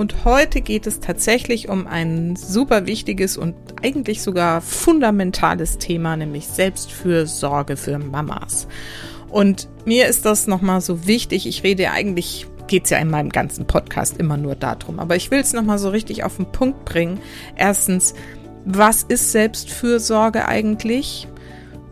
Und heute geht es tatsächlich um ein super wichtiges und eigentlich sogar fundamentales Thema, nämlich Selbstfürsorge für Mamas. Und mir ist das nochmal so wichtig. Ich rede eigentlich, geht es ja in meinem ganzen Podcast immer nur darum. Aber ich will es nochmal so richtig auf den Punkt bringen. Erstens, was ist Selbstfürsorge eigentlich?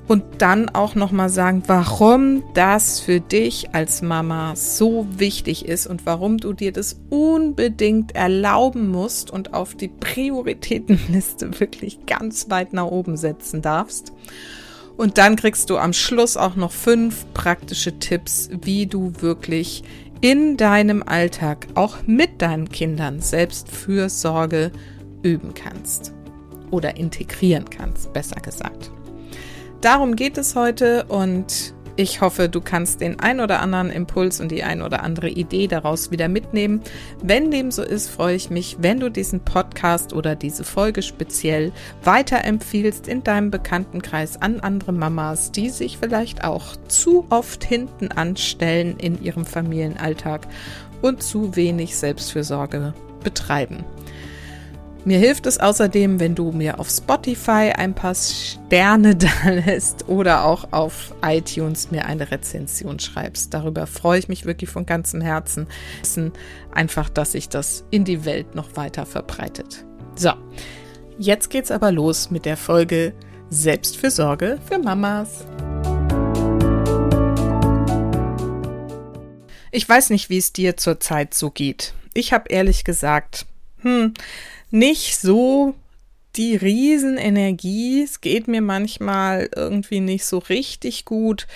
Und dann auch noch mal sagen, warum das für dich als Mama so wichtig ist und warum du dir das unbedingt erlauben musst und auf die Prioritätenliste wirklich ganz weit nach oben setzen darfst. Und dann kriegst du am Schluss auch noch fünf praktische Tipps, wie du wirklich in deinem Alltag auch mit deinen Kindern Selbstfürsorge üben kannst oder integrieren kannst, besser gesagt. Darum geht es heute und ich hoffe, du kannst den ein oder anderen Impuls und die ein oder andere Idee daraus wieder mitnehmen. Wenn dem so ist, freue ich mich, wenn du diesen Podcast oder diese Folge speziell weiterempfiehlst in deinem Bekanntenkreis an andere Mamas, die sich vielleicht auch zu oft hinten anstellen in ihrem Familienalltag und zu wenig Selbstfürsorge betreiben. Mir hilft es außerdem, wenn du mir auf Spotify ein paar Sterne da lässt oder auch auf iTunes mir eine Rezension schreibst. Darüber freue ich mich wirklich von ganzem Herzen. Einfach, dass sich das in die Welt noch weiter verbreitet. So, jetzt geht's aber los mit der Folge Selbstfürsorge für Mamas. Ich weiß nicht, wie es dir zurzeit so geht. Ich habe ehrlich gesagt, hm, nicht so die Riesenenergie. Es geht mir manchmal irgendwie nicht so richtig gut.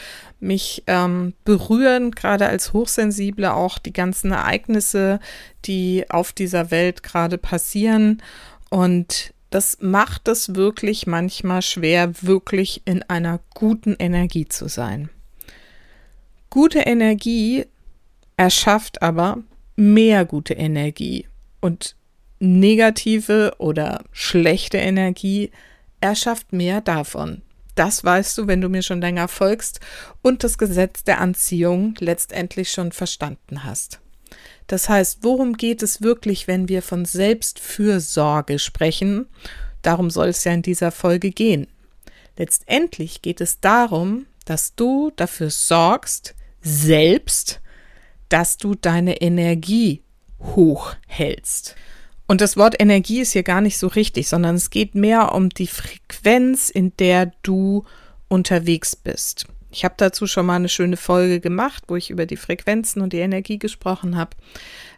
Mich ähm, berühren gerade als Hochsensible auch die ganzen Ereignisse, die auf dieser Welt gerade passieren. Und das macht es wirklich manchmal schwer, wirklich in einer guten Energie zu sein. Gute Energie erschafft aber mehr gute Energie. Und negative oder schlechte Energie erschafft mehr davon. Das weißt du, wenn du mir schon länger folgst und das Gesetz der Anziehung letztendlich schon verstanden hast. Das heißt, worum geht es wirklich, wenn wir von Selbstfürsorge sprechen? Darum soll es ja in dieser Folge gehen. Letztendlich geht es darum, dass du dafür sorgst, selbst, dass du deine Energie hochhältst. Und das Wort Energie ist hier gar nicht so richtig, sondern es geht mehr um die Frequenz, in der du unterwegs bist. Ich habe dazu schon mal eine schöne Folge gemacht, wo ich über die Frequenzen und die Energie gesprochen habe.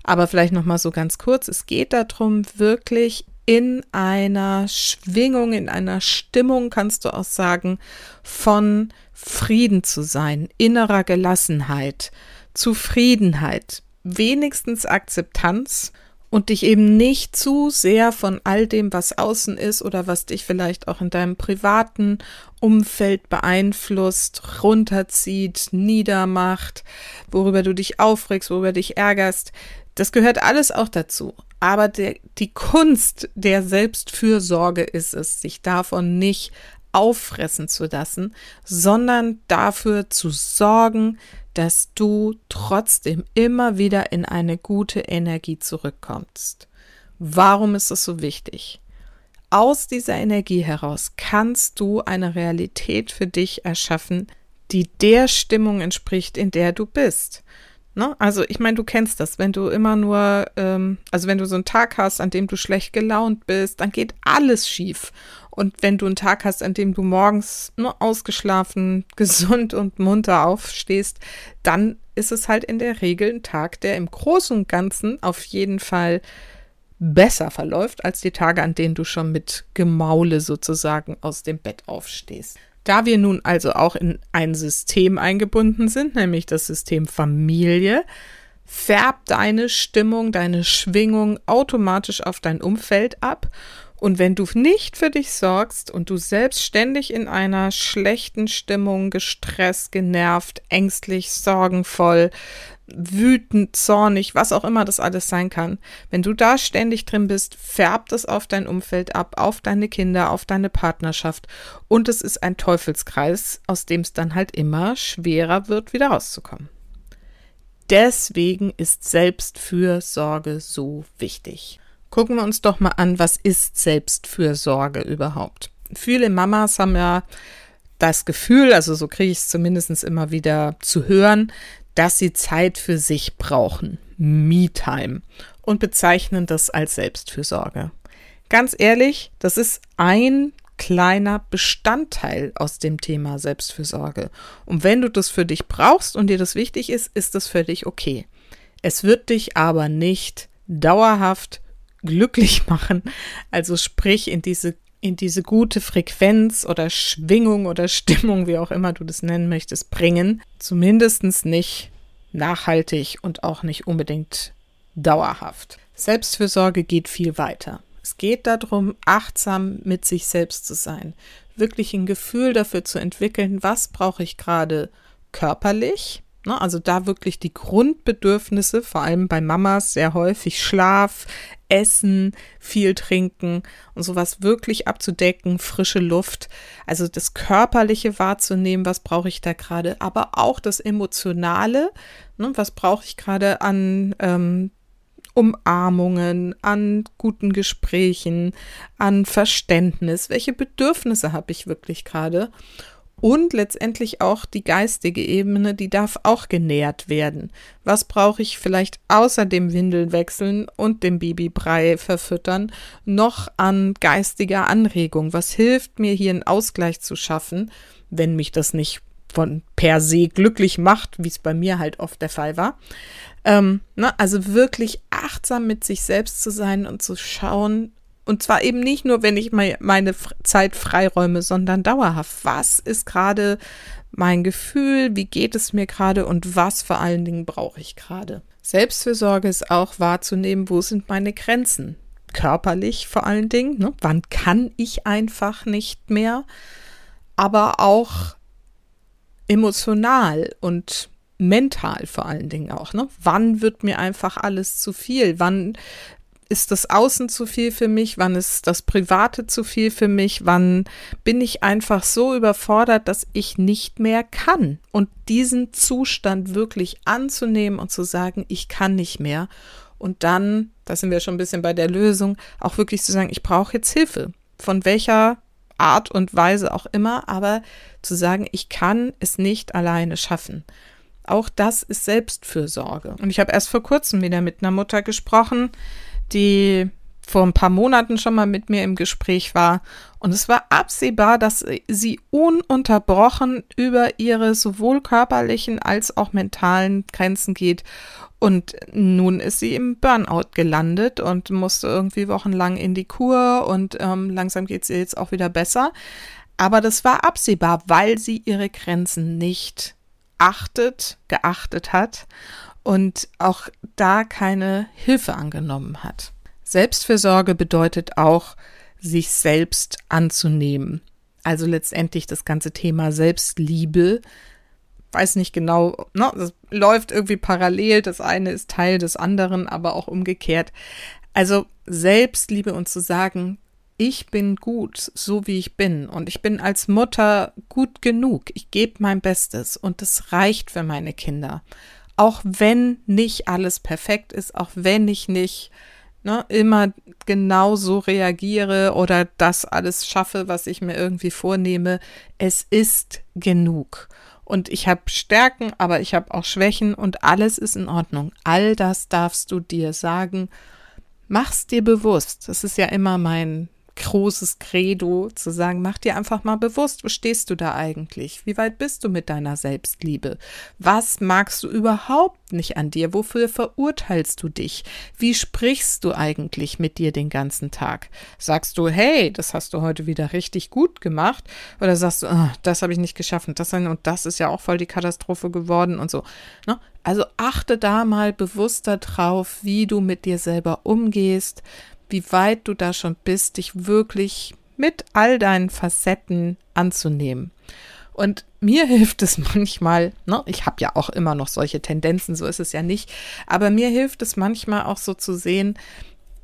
Aber vielleicht noch mal so ganz kurz, es geht darum, wirklich in einer Schwingung, in einer Stimmung, kannst du auch sagen, von Frieden zu sein, innerer Gelassenheit, Zufriedenheit, wenigstens Akzeptanz und dich eben nicht zu sehr von all dem, was außen ist oder was dich vielleicht auch in deinem privaten Umfeld beeinflusst, runterzieht, niedermacht, worüber du dich aufregst, worüber dich ärgerst. Das gehört alles auch dazu. Aber der, die Kunst der Selbstfürsorge ist es, sich davon nicht auffressen zu lassen, sondern dafür zu sorgen, dass du trotzdem immer wieder in eine gute Energie zurückkommst. Warum ist es so wichtig? Aus dieser Energie heraus kannst du eine Realität für dich erschaffen, die der Stimmung entspricht, in der du bist. Ne? Also ich meine, du kennst das, wenn du immer nur, ähm, also wenn du so einen Tag hast, an dem du schlecht gelaunt bist, dann geht alles schief. Und wenn du einen Tag hast, an dem du morgens nur ausgeschlafen, gesund und munter aufstehst, dann ist es halt in der Regel ein Tag, der im Großen und Ganzen auf jeden Fall besser verläuft als die Tage, an denen du schon mit Gemaule sozusagen aus dem Bett aufstehst. Da wir nun also auch in ein System eingebunden sind, nämlich das System Familie, färbt deine Stimmung, deine Schwingung automatisch auf dein Umfeld ab. Und wenn du nicht für dich sorgst und du selbst ständig in einer schlechten Stimmung, gestresst, genervt, ängstlich, sorgenvoll, wütend, zornig, was auch immer das alles sein kann, wenn du da ständig drin bist, färbt es auf dein Umfeld ab, auf deine Kinder, auf deine Partnerschaft und es ist ein Teufelskreis, aus dem es dann halt immer schwerer wird, wieder rauszukommen. Deswegen ist Selbstfürsorge so wichtig. Gucken wir uns doch mal an, was ist Selbstfürsorge überhaupt? Viele Mamas haben ja das Gefühl, also so kriege ich es zumindest immer wieder zu hören, dass sie Zeit für sich brauchen, Me-Time, und bezeichnen das als Selbstfürsorge. Ganz ehrlich, das ist ein kleiner Bestandteil aus dem Thema Selbstfürsorge. Und wenn du das für dich brauchst und dir das wichtig ist, ist das dich okay. Es wird dich aber nicht dauerhaft glücklich machen, also sprich in diese in diese gute Frequenz oder Schwingung oder Stimmung, wie auch immer du das nennen möchtest, bringen. Zumindest nicht nachhaltig und auch nicht unbedingt dauerhaft. Selbstfürsorge geht viel weiter. Es geht darum, achtsam mit sich selbst zu sein, wirklich ein Gefühl dafür zu entwickeln, was brauche ich gerade körperlich, ne? also da wirklich die Grundbedürfnisse, vor allem bei Mamas sehr häufig Schlaf, Essen, viel trinken und sowas wirklich abzudecken, frische Luft, also das Körperliche wahrzunehmen, was brauche ich da gerade, aber auch das Emotionale, ne? was brauche ich gerade an ähm, Umarmungen, an guten Gesprächen, an Verständnis, welche Bedürfnisse habe ich wirklich gerade und letztendlich auch die geistige Ebene, die darf auch genährt werden. Was brauche ich vielleicht außer dem Windeln wechseln und dem Babybrei verfüttern noch an geistiger Anregung? Was hilft mir hier einen Ausgleich zu schaffen, wenn mich das nicht von per se glücklich macht, wie es bei mir halt oft der Fall war. Ähm, ne, also wirklich achtsam mit sich selbst zu sein und zu schauen, und zwar eben nicht nur, wenn ich meine Zeit freiräume, sondern dauerhaft. Was ist gerade mein Gefühl? Wie geht es mir gerade? Und was vor allen Dingen brauche ich gerade? Selbstfürsorge ist auch wahrzunehmen, wo sind meine Grenzen? Körperlich vor allen Dingen. Ne? Wann kann ich einfach nicht mehr? Aber auch emotional und mental vor allen Dingen auch. Ne? Wann wird mir einfach alles zu viel? Wann ist das Außen zu viel für mich? Wann ist das Private zu viel für mich? Wann bin ich einfach so überfordert, dass ich nicht mehr kann? Und diesen Zustand wirklich anzunehmen und zu sagen, ich kann nicht mehr. Und dann, da sind wir schon ein bisschen bei der Lösung, auch wirklich zu sagen, ich brauche jetzt Hilfe. Von welcher Art und Weise auch immer, aber zu sagen, ich kann es nicht alleine schaffen. Auch das ist Selbstfürsorge. Und ich habe erst vor kurzem wieder mit einer Mutter gesprochen, die vor ein paar Monaten schon mal mit mir im Gespräch war. Und es war absehbar, dass sie ununterbrochen über ihre sowohl körperlichen als auch mentalen Grenzen geht. Und nun ist sie im Burnout gelandet und musste irgendwie wochenlang in die Kur und ähm, langsam geht es ihr jetzt auch wieder besser. Aber das war absehbar, weil sie ihre Grenzen nicht achtet, geachtet hat und auch da keine Hilfe angenommen hat. Selbstfürsorge bedeutet auch, sich selbst anzunehmen. Also letztendlich das ganze Thema Selbstliebe. Weiß nicht genau, ne, das läuft irgendwie parallel. Das eine ist Teil des anderen, aber auch umgekehrt. Also Selbstliebe und zu sagen, ich bin gut, so wie ich bin. Und ich bin als Mutter gut genug. Ich gebe mein Bestes und das reicht für meine Kinder. Auch wenn nicht alles perfekt ist, auch wenn ich nicht ne, immer genau so reagiere oder das alles schaffe, was ich mir irgendwie vornehme. Es ist genug. Und ich habe Stärken, aber ich habe auch Schwächen und alles ist in Ordnung. All das darfst du dir sagen. Mach's dir bewusst. Das ist ja immer mein großes Credo zu sagen, mach dir einfach mal bewusst, wo stehst du da eigentlich? Wie weit bist du mit deiner Selbstliebe? Was magst du überhaupt nicht an dir? Wofür verurteilst du dich? Wie sprichst du eigentlich mit dir den ganzen Tag? Sagst du, hey, das hast du heute wieder richtig gut gemacht? Oder sagst du, oh, das habe ich nicht geschafft und das, und das ist ja auch voll die Katastrophe geworden und so. Ne? Also achte da mal bewusster drauf, wie du mit dir selber umgehst, wie weit du da schon bist, dich wirklich mit all deinen Facetten anzunehmen. Und mir hilft es manchmal, ne, ich habe ja auch immer noch solche Tendenzen, so ist es ja nicht, aber mir hilft es manchmal auch so zu sehen,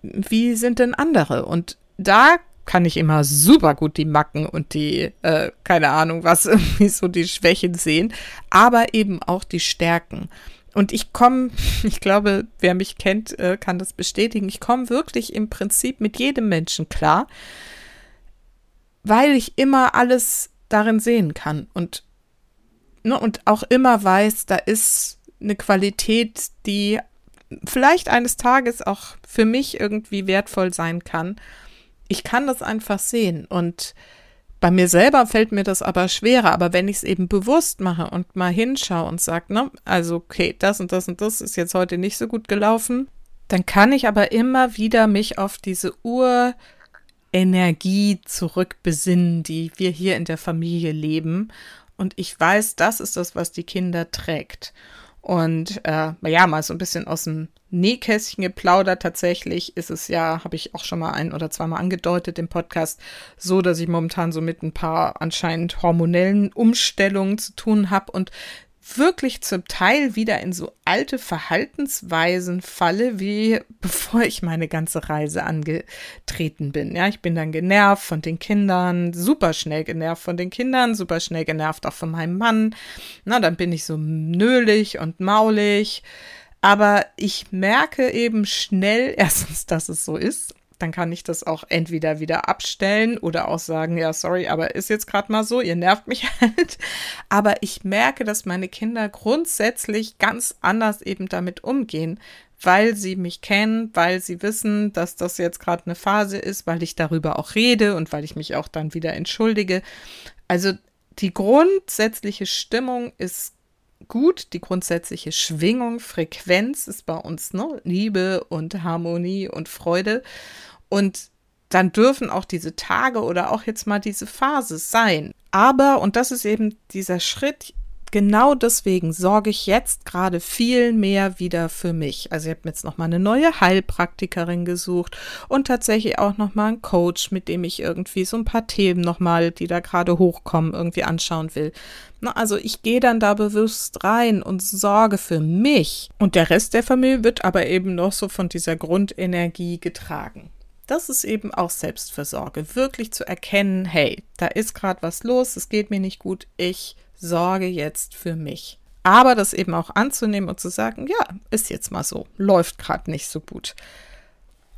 wie sind denn andere? Und da kann ich immer super gut die Macken und die, äh, keine Ahnung, was irgendwie so die Schwächen sehen, aber eben auch die Stärken. Und ich komme, ich glaube, wer mich kennt, äh, kann das bestätigen. Ich komme wirklich im Prinzip mit jedem Menschen klar, weil ich immer alles darin sehen kann und, ne, und auch immer weiß, da ist eine Qualität, die vielleicht eines Tages auch für mich irgendwie wertvoll sein kann. Ich kann das einfach sehen und bei mir selber fällt mir das aber schwerer, aber wenn ich es eben bewusst mache und mal hinschaue und sage, ne, also okay, das und das und das ist jetzt heute nicht so gut gelaufen, dann kann ich aber immer wieder mich auf diese Urenergie zurückbesinnen, die wir hier in der Familie leben. Und ich weiß, das ist das, was die Kinder trägt. Und äh, ja, mal so ein bisschen aus dem Nähkästchen geplaudert. Tatsächlich ist es ja, habe ich auch schon mal ein oder zweimal angedeutet im Podcast, so, dass ich momentan so mit ein paar anscheinend hormonellen Umstellungen zu tun habe und wirklich zum Teil wieder in so alte Verhaltensweisen falle, wie bevor ich meine ganze Reise angetreten bin. Ja, ich bin dann genervt von den Kindern, super schnell genervt von den Kindern, super schnell genervt auch von meinem Mann. Na, dann bin ich so nölig und maulig. Aber ich merke eben schnell erstens, dass es so ist dann kann ich das auch entweder wieder abstellen oder auch sagen, ja, sorry, aber ist jetzt gerade mal so, ihr nervt mich halt. Aber ich merke, dass meine Kinder grundsätzlich ganz anders eben damit umgehen, weil sie mich kennen, weil sie wissen, dass das jetzt gerade eine Phase ist, weil ich darüber auch rede und weil ich mich auch dann wieder entschuldige. Also die grundsätzliche Stimmung ist gut, die grundsätzliche Schwingung, Frequenz ist bei uns ne? Liebe und Harmonie und Freude. Und dann dürfen auch diese Tage oder auch jetzt mal diese Phase sein. Aber, und das ist eben dieser Schritt, genau deswegen sorge ich jetzt gerade viel mehr wieder für mich. Also ich habe jetzt noch mal eine neue Heilpraktikerin gesucht und tatsächlich auch noch mal einen Coach, mit dem ich irgendwie so ein paar Themen noch mal, die da gerade hochkommen, irgendwie anschauen will. Also ich gehe dann da bewusst rein und sorge für mich und der Rest der Familie wird aber eben noch so von dieser Grundenergie getragen das ist eben auch Selbstversorge. Wirklich zu erkennen, hey, da ist gerade was los, es geht mir nicht gut, ich sorge jetzt für mich. Aber das eben auch anzunehmen und zu sagen, ja, ist jetzt mal so, läuft gerade nicht so gut.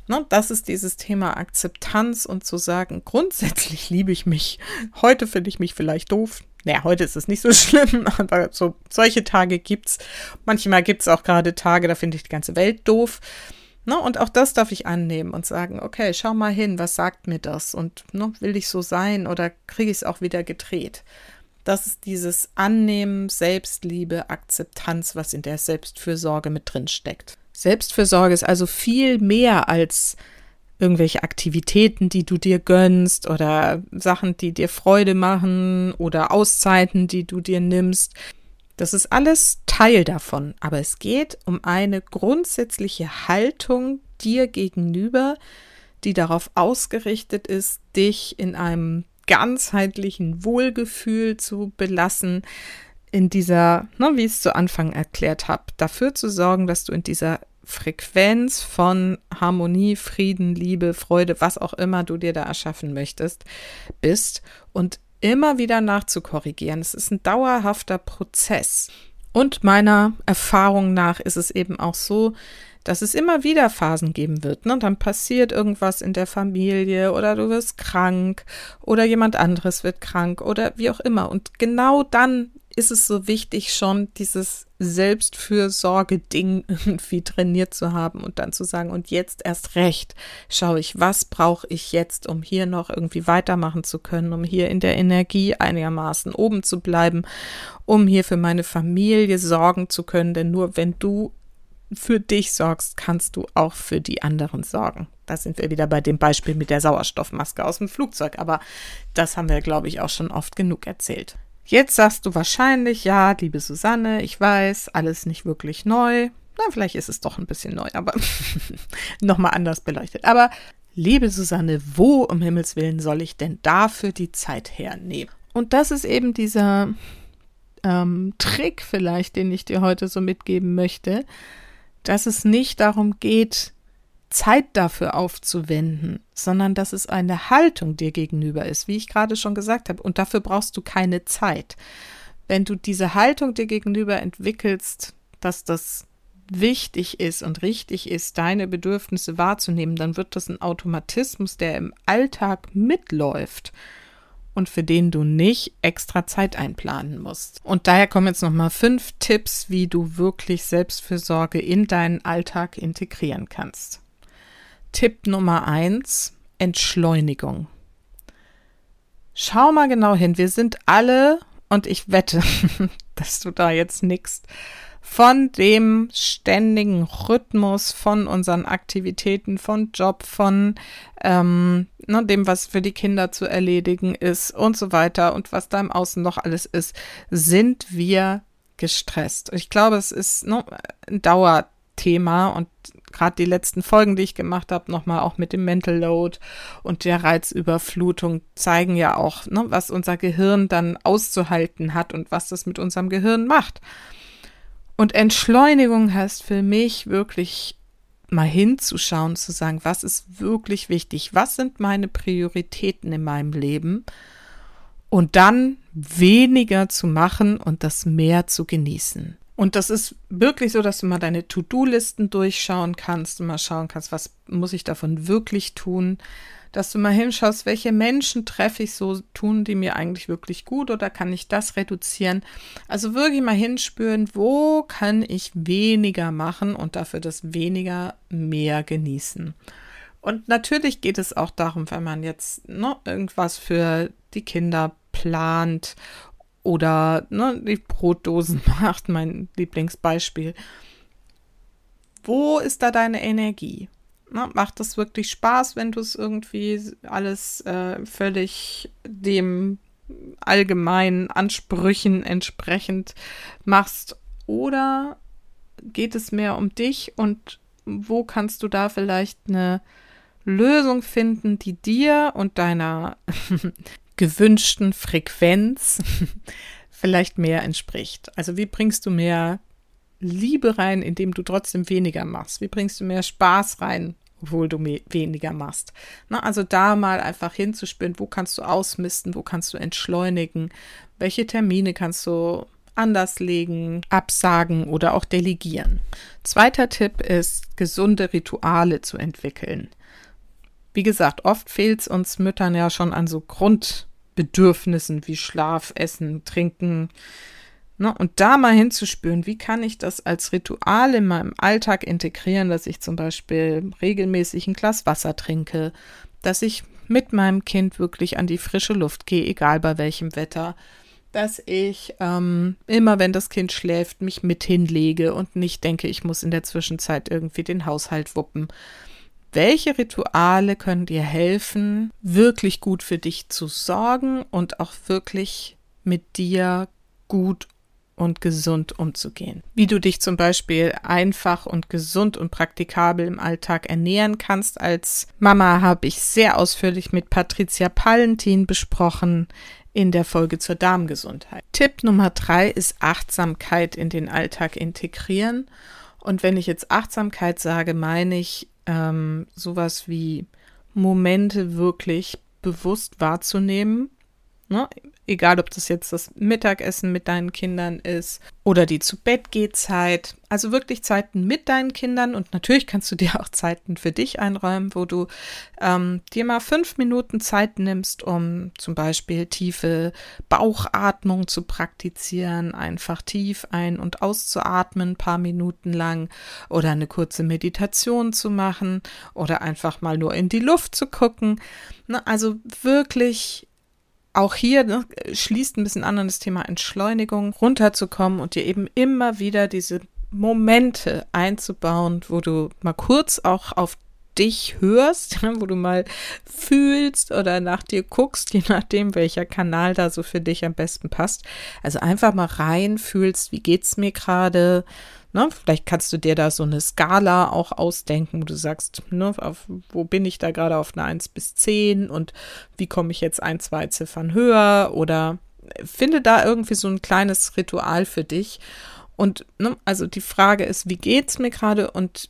Ne, das ist dieses Thema Akzeptanz und zu sagen, grundsätzlich liebe ich mich. Heute finde ich mich vielleicht doof. Naja, heute ist es nicht so schlimm, aber so solche Tage gibt's. Manchmal gibt es auch gerade Tage, da finde ich die ganze Welt doof. Ne, und auch das darf ich annehmen und sagen, okay, schau mal hin, was sagt mir das? Und ne, will ich so sein oder kriege ich es auch wieder gedreht? Das ist dieses Annehmen, Selbstliebe, Akzeptanz, was in der Selbstfürsorge mit drin steckt. Selbstfürsorge ist also viel mehr als irgendwelche Aktivitäten, die du dir gönnst oder Sachen, die dir Freude machen oder Auszeiten, die du dir nimmst. Das ist alles Teil davon, aber es geht um eine grundsätzliche Haltung dir gegenüber, die darauf ausgerichtet ist, dich in einem ganzheitlichen Wohlgefühl zu belassen, in dieser, ne, wie ich es zu Anfang erklärt habe, dafür zu sorgen, dass du in dieser Frequenz von Harmonie, Frieden, Liebe, Freude, was auch immer du dir da erschaffen möchtest, bist und immer wieder nachzukorrigieren. Es ist ein dauerhafter Prozess. Und meiner Erfahrung nach ist es eben auch so, dass es immer wieder Phasen geben wird. Ne? Dann passiert irgendwas in der Familie oder du wirst krank oder jemand anderes wird krank oder wie auch immer. Und genau dann ist es so wichtig, schon dieses Selbstfürsorge-Ding irgendwie trainiert zu haben und dann zu sagen, und jetzt erst recht schaue ich, was brauche ich jetzt, um hier noch irgendwie weitermachen zu können, um hier in der Energie einigermaßen oben zu bleiben, um hier für meine Familie sorgen zu können, denn nur wenn du für dich sorgst, kannst du auch für die anderen sorgen. Da sind wir wieder bei dem Beispiel mit der Sauerstoffmaske aus dem Flugzeug, aber das haben wir, glaube ich, auch schon oft genug erzählt. Jetzt sagst du wahrscheinlich, ja, liebe Susanne, ich weiß, alles nicht wirklich neu. Na, vielleicht ist es doch ein bisschen neu, aber nochmal anders beleuchtet. Aber liebe Susanne, wo um Himmels Willen soll ich denn dafür die Zeit hernehmen? Und das ist eben dieser ähm, Trick vielleicht, den ich dir heute so mitgeben möchte, dass es nicht darum geht, Zeit dafür aufzuwenden, sondern dass es eine Haltung dir gegenüber ist, wie ich gerade schon gesagt habe. Und dafür brauchst du keine Zeit. Wenn du diese Haltung dir gegenüber entwickelst, dass das wichtig ist und richtig ist, deine Bedürfnisse wahrzunehmen, dann wird das ein Automatismus, der im Alltag mitläuft und für den du nicht extra Zeit einplanen musst. Und daher kommen jetzt nochmal fünf Tipps, wie du wirklich Selbstfürsorge in deinen Alltag integrieren kannst. Tipp Nummer eins, Entschleunigung. Schau mal genau hin. Wir sind alle, und ich wette, dass du da jetzt nickst, von dem ständigen Rhythmus, von unseren Aktivitäten, von Job, von ähm, ne, dem, was für die Kinder zu erledigen ist und so weiter und was da im Außen noch alles ist, sind wir gestresst. Ich glaube, es ist ne, ein Dauerthema und gerade die letzten Folgen, die ich gemacht habe, nochmal auch mit dem Mental Load und der Reizüberflutung zeigen ja auch, ne, was unser Gehirn dann auszuhalten hat und was das mit unserem Gehirn macht. Und Entschleunigung heißt für mich wirklich mal hinzuschauen, zu sagen, was ist wirklich wichtig, was sind meine Prioritäten in meinem Leben? Und dann weniger zu machen und das mehr zu genießen. Und das ist wirklich so, dass du mal deine To-Do-Listen durchschauen kannst und mal schauen kannst, was muss ich davon wirklich tun, dass du mal hinschaust, welche Menschen treffe ich so, tun die mir eigentlich wirklich gut oder kann ich das reduzieren? Also wirklich mal hinspüren, wo kann ich weniger machen und dafür das weniger mehr genießen. Und natürlich geht es auch darum, wenn man jetzt ne, irgendwas für die Kinder plant oder ne, die Brotdosen macht, mein Lieblingsbeispiel. Wo ist da deine Energie? Na, macht das wirklich Spaß, wenn du es irgendwie alles äh, völlig dem allgemeinen Ansprüchen entsprechend machst? Oder geht es mehr um dich und wo kannst du da vielleicht eine Lösung finden, die dir und deiner gewünschten Frequenz vielleicht mehr entspricht. Also wie bringst du mehr Liebe rein, indem du trotzdem weniger machst? Wie bringst du mehr Spaß rein, obwohl du weniger machst? Na, also da mal einfach hinzuspüren, wo kannst du ausmisten, wo kannst du entschleunigen, welche Termine kannst du anders legen, absagen oder auch delegieren. Zweiter Tipp ist, gesunde Rituale zu entwickeln. Wie gesagt, oft fehlt es uns Müttern ja schon an so Grundbedürfnissen wie Schlaf, Essen, Trinken. Ne? Und da mal hinzuspüren, wie kann ich das als Ritual in meinem Alltag integrieren, dass ich zum Beispiel regelmäßig ein Glas Wasser trinke, dass ich mit meinem Kind wirklich an die frische Luft gehe, egal bei welchem Wetter, dass ich ähm, immer, wenn das Kind schläft, mich mit hinlege und nicht denke, ich muss in der Zwischenzeit irgendwie den Haushalt wuppen. Welche Rituale können dir helfen, wirklich gut für dich zu sorgen und auch wirklich mit dir gut und gesund umzugehen. Wie du dich zum Beispiel einfach und gesund und praktikabel im Alltag ernähren kannst. Als Mama habe ich sehr ausführlich mit Patricia Pallentin besprochen in der Folge zur Darmgesundheit. Tipp Nummer drei ist Achtsamkeit in den Alltag integrieren. Und wenn ich jetzt Achtsamkeit sage, meine ich ähm, sowas wie Momente wirklich bewusst wahrzunehmen. Ne? Egal, ob das jetzt das Mittagessen mit deinen Kindern ist oder die zu Bett geht Zeit. Also wirklich Zeiten mit deinen Kindern und natürlich kannst du dir auch Zeiten für dich einräumen, wo du ähm, dir mal fünf Minuten Zeit nimmst, um zum Beispiel tiefe Bauchatmung zu praktizieren, einfach tief ein- und auszuatmen, ein paar Minuten lang oder eine kurze Meditation zu machen oder einfach mal nur in die Luft zu gucken. Ne, also wirklich auch hier ne, schließt ein bisschen an an das Thema Entschleunigung, runterzukommen und dir eben immer wieder diese Momente einzubauen, wo du mal kurz auch auf dich hörst, wo du mal fühlst oder nach dir guckst, je nachdem, welcher Kanal da so für dich am besten passt. Also einfach mal rein fühlst, wie geht's mir gerade, Ne? Vielleicht kannst du dir da so eine Skala auch ausdenken, wo du sagst, ne, auf, wo bin ich da gerade auf einer 1 bis 10 und wie komme ich jetzt ein, zwei Ziffern höher oder finde da irgendwie so ein kleines Ritual für dich. Und ne, also die Frage ist, wie geht's mir gerade und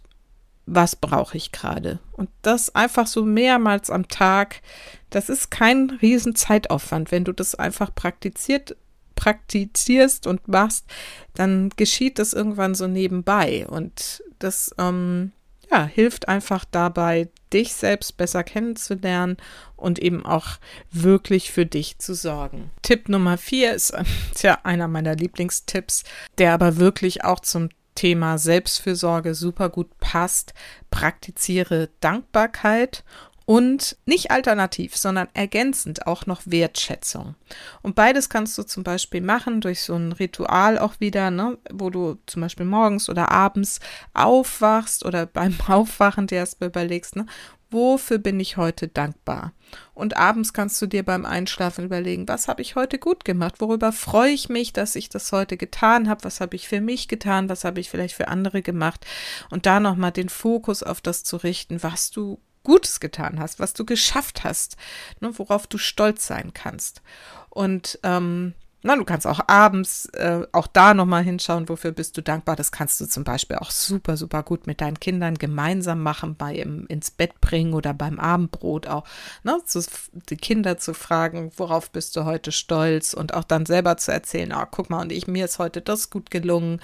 was brauche ich gerade? Und das einfach so mehrmals am Tag, das ist kein riesen Zeitaufwand, wenn du das einfach praktiziert praktizierst und machst, dann geschieht das irgendwann so nebenbei. Und das ähm, ja, hilft einfach dabei, dich selbst besser kennenzulernen und eben auch wirklich für dich zu sorgen. Tipp Nummer vier ist ja einer meiner Lieblingstipps, der aber wirklich auch zum Thema Selbstfürsorge super gut passt. Praktiziere Dankbarkeit und nicht alternativ, sondern ergänzend auch noch Wertschätzung. Und beides kannst du zum Beispiel machen durch so ein Ritual auch wieder, ne, wo du zum Beispiel morgens oder abends aufwachst oder beim Aufwachen dir erst überlegst, ne, wofür bin ich heute dankbar? Und abends kannst du dir beim Einschlafen überlegen, was habe ich heute gut gemacht? Worüber freue ich mich, dass ich das heute getan habe? Was habe ich für mich getan? Was habe ich vielleicht für andere gemacht? Und da nochmal den Fokus auf das zu richten, was du Gutes getan hast, was du geschafft hast, ne, worauf du stolz sein kannst. Und ähm, na, du kannst auch abends äh, auch da nochmal hinschauen, wofür bist du dankbar. Das kannst du zum Beispiel auch super, super gut mit deinen Kindern gemeinsam machen, bei im, ins Bett bringen oder beim Abendbrot auch. Ne, zu, die Kinder zu fragen, worauf bist du heute stolz und auch dann selber zu erzählen, ah, guck mal, und ich, mir ist heute das gut gelungen.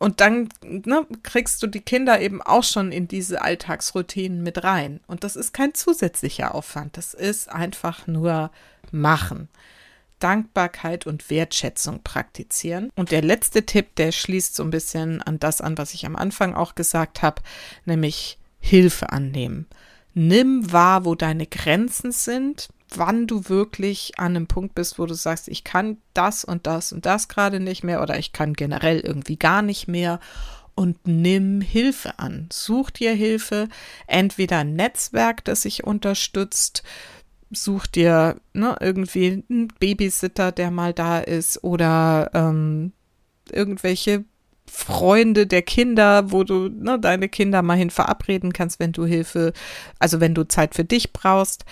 Und dann ne, kriegst du die Kinder eben auch schon in diese Alltagsroutinen mit rein. Und das ist kein zusätzlicher Aufwand. Das ist einfach nur machen. Dankbarkeit und Wertschätzung praktizieren. Und der letzte Tipp, der schließt so ein bisschen an das an, was ich am Anfang auch gesagt habe, nämlich Hilfe annehmen. Nimm wahr, wo deine Grenzen sind, wann du wirklich an einem Punkt bist, wo du sagst, ich kann das und das und das gerade nicht mehr oder ich kann generell irgendwie gar nicht mehr und nimm Hilfe an. Such dir Hilfe, entweder ein Netzwerk, das sich unterstützt, such dir ne, irgendwie einen Babysitter, der mal da ist oder ähm, irgendwelche Freunde der Kinder, wo du ne, deine Kinder mal hin verabreden kannst, wenn du Hilfe, also wenn du Zeit für dich brauchst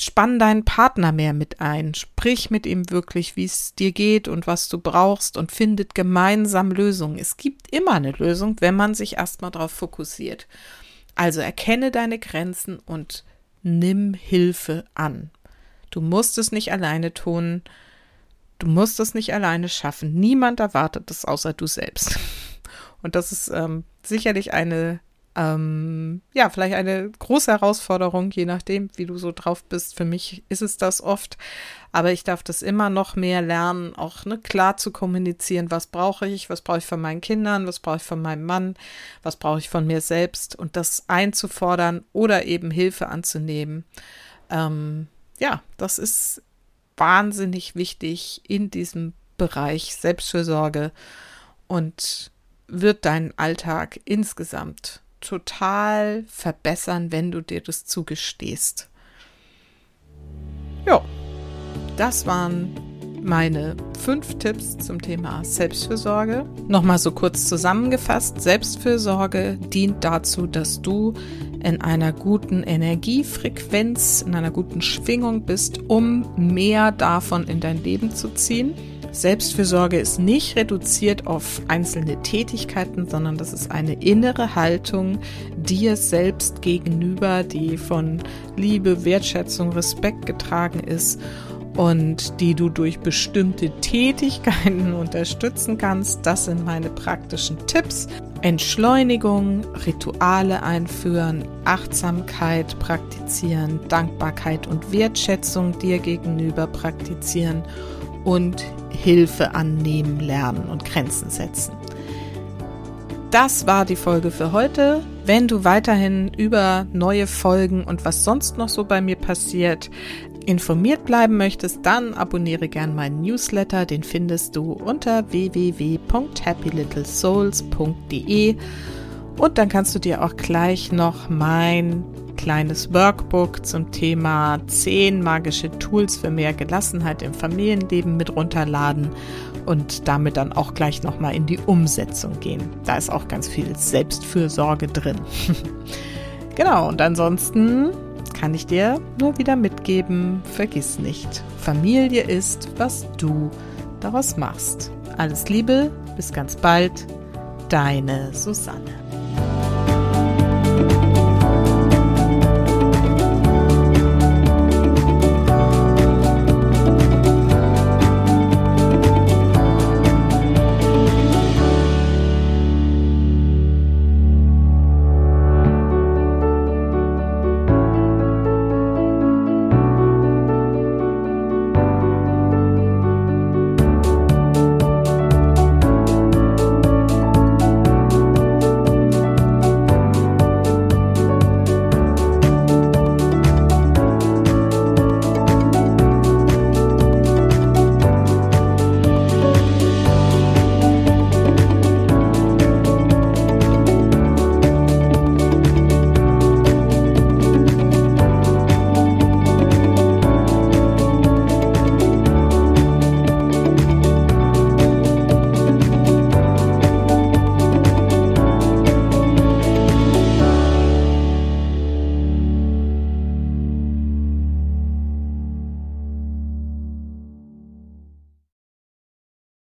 spann deinen Partner mehr mit ein, sprich mit ihm wirklich, wie es dir geht und was du brauchst und findet gemeinsam Lösungen. Es gibt immer eine Lösung, wenn man sich erstmal darauf fokussiert. Also erkenne deine Grenzen und nimm Hilfe an. Du musst es nicht alleine tun. Du musst es nicht alleine schaffen. Niemand erwartet es außer du selbst. Und das ist ähm, sicherlich eine ähm, ja, vielleicht eine große Herausforderung, je nachdem, wie du so drauf bist. Für mich ist es das oft, aber ich darf das immer noch mehr lernen, auch ne, klar zu kommunizieren, was brauche ich, was brauche ich von meinen Kindern, was brauche ich von meinem Mann, was brauche ich von mir selbst? Und das einzufordern oder eben Hilfe anzunehmen. Ähm, ja, das ist wahnsinnig wichtig in diesem Bereich Selbstfürsorge und wird deinen Alltag insgesamt total verbessern, wenn du dir das zugestehst. Ja, das waren meine fünf Tipps zum Thema Selbstfürsorge. Nochmal so kurz zusammengefasst. Selbstfürsorge dient dazu, dass du in einer guten Energiefrequenz, in einer guten Schwingung bist, um mehr davon in dein Leben zu ziehen. Selbstfürsorge ist nicht reduziert auf einzelne Tätigkeiten, sondern das ist eine innere Haltung dir selbst gegenüber, die von Liebe, Wertschätzung, Respekt getragen ist und die du durch bestimmte Tätigkeiten unterstützen kannst. Das sind meine praktischen Tipps. Entschleunigung, Rituale einführen, Achtsamkeit praktizieren, Dankbarkeit und Wertschätzung dir gegenüber praktizieren und Hilfe annehmen lernen und Grenzen setzen. Das war die Folge für heute. Wenn du weiterhin über neue Folgen und was sonst noch so bei mir passiert informiert bleiben möchtest, dann abonniere gern meinen Newsletter. Den findest du unter www.happylittlesouls.de und dann kannst du dir auch gleich noch mein kleines Workbook zum Thema 10 magische Tools für mehr Gelassenheit im Familienleben mit runterladen und damit dann auch gleich nochmal in die Umsetzung gehen. Da ist auch ganz viel Selbstfürsorge drin. genau, und ansonsten kann ich dir nur wieder mitgeben, vergiss nicht, Familie ist, was du daraus machst. Alles Liebe, bis ganz bald, deine Susanne.